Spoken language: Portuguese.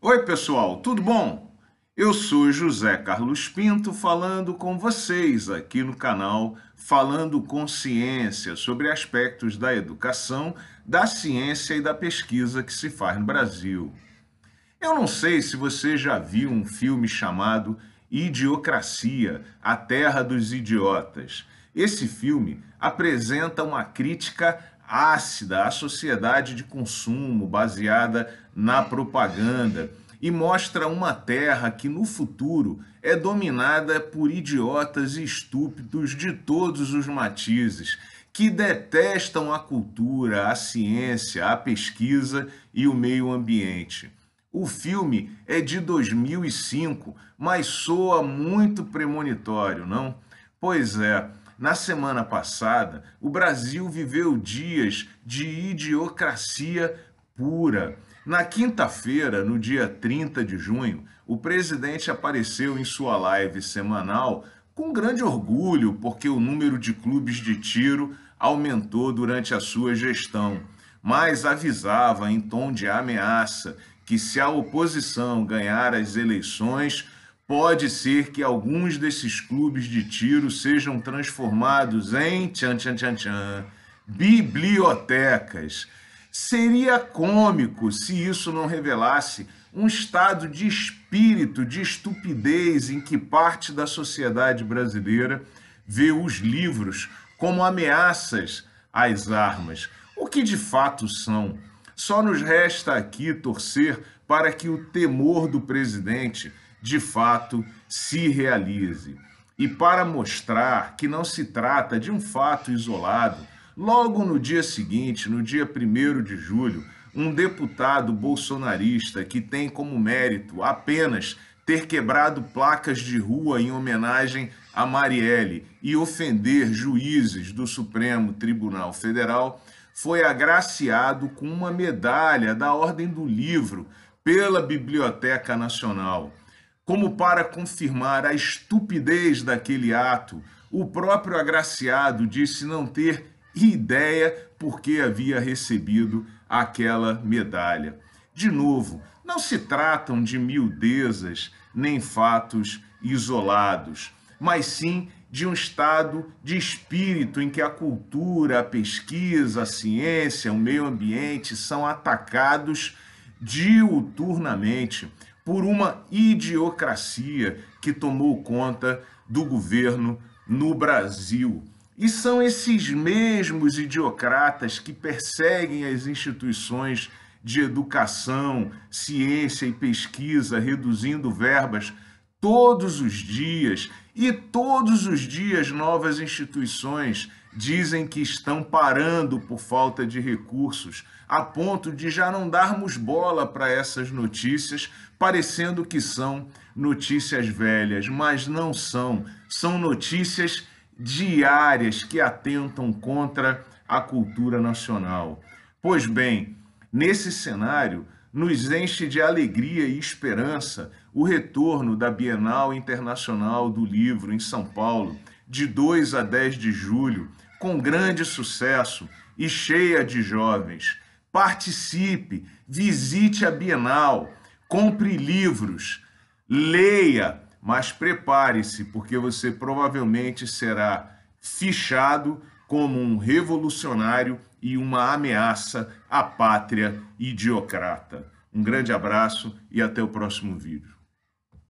Oi, pessoal, tudo bom? Eu sou José Carlos Pinto falando com vocês aqui no canal Falando com Ciência sobre aspectos da educação, da ciência e da pesquisa que se faz no Brasil. Eu não sei se você já viu um filme chamado Idiocracia, a Terra dos Idiotas. Esse filme apresenta uma crítica ácida à sociedade de consumo baseada na propaganda e mostra uma terra que no futuro é dominada por idiotas e estúpidos de todos os matizes, que detestam a cultura, a ciência, a pesquisa e o meio ambiente. O filme é de 2005, mas soa muito premonitório, não? Pois é, na semana passada, o Brasil viveu dias de idiocracia pura. Na quinta-feira, no dia 30 de junho, o presidente apareceu em sua live semanal com grande orgulho, porque o número de clubes de tiro aumentou durante a sua gestão, mas avisava em tom de ameaça que se a oposição ganhar as eleições, pode ser que alguns desses clubes de tiro sejam transformados em tchan, tchan, tchan, tchan, bibliotecas. Seria cômico se isso não revelasse um estado de espírito, de estupidez em que parte da sociedade brasileira vê os livros como ameaças às armas, o que de fato são. Só nos resta aqui torcer para que o temor do presidente de fato se realize. E para mostrar que não se trata de um fato isolado, logo no dia seguinte, no dia 1 de julho, um deputado bolsonarista que tem como mérito apenas ter quebrado placas de rua em homenagem a Marielle e ofender juízes do Supremo Tribunal Federal, foi agraciado com uma medalha da Ordem do Livro pela Biblioteca Nacional. Como para confirmar a estupidez daquele ato, o próprio agraciado disse não ter ideia por que havia recebido aquela medalha. De novo, não se tratam de miudezas nem fatos isolados, mas sim de um estado de espírito em que a cultura, a pesquisa, a ciência, o meio ambiente são atacados diuturnamente por uma idiocracia que tomou conta do governo no Brasil. E são esses mesmos idiocratas que perseguem as instituições de educação, ciência e pesquisa, reduzindo verbas todos os dias. E todos os dias novas instituições dizem que estão parando por falta de recursos, a ponto de já não darmos bola para essas notícias, parecendo que são notícias velhas, mas não são. São notícias diárias que atentam contra a cultura nacional. Pois bem, nesse cenário, nos enche de alegria e esperança o retorno da Bienal Internacional do Livro em São Paulo, de 2 a 10 de julho, com grande sucesso e cheia de jovens. Participe, visite a Bienal, compre livros, leia, mas prepare-se, porque você provavelmente será fichado como um revolucionário e uma ameaça à pátria idiocrata. Um grande abraço e até o próximo vídeo.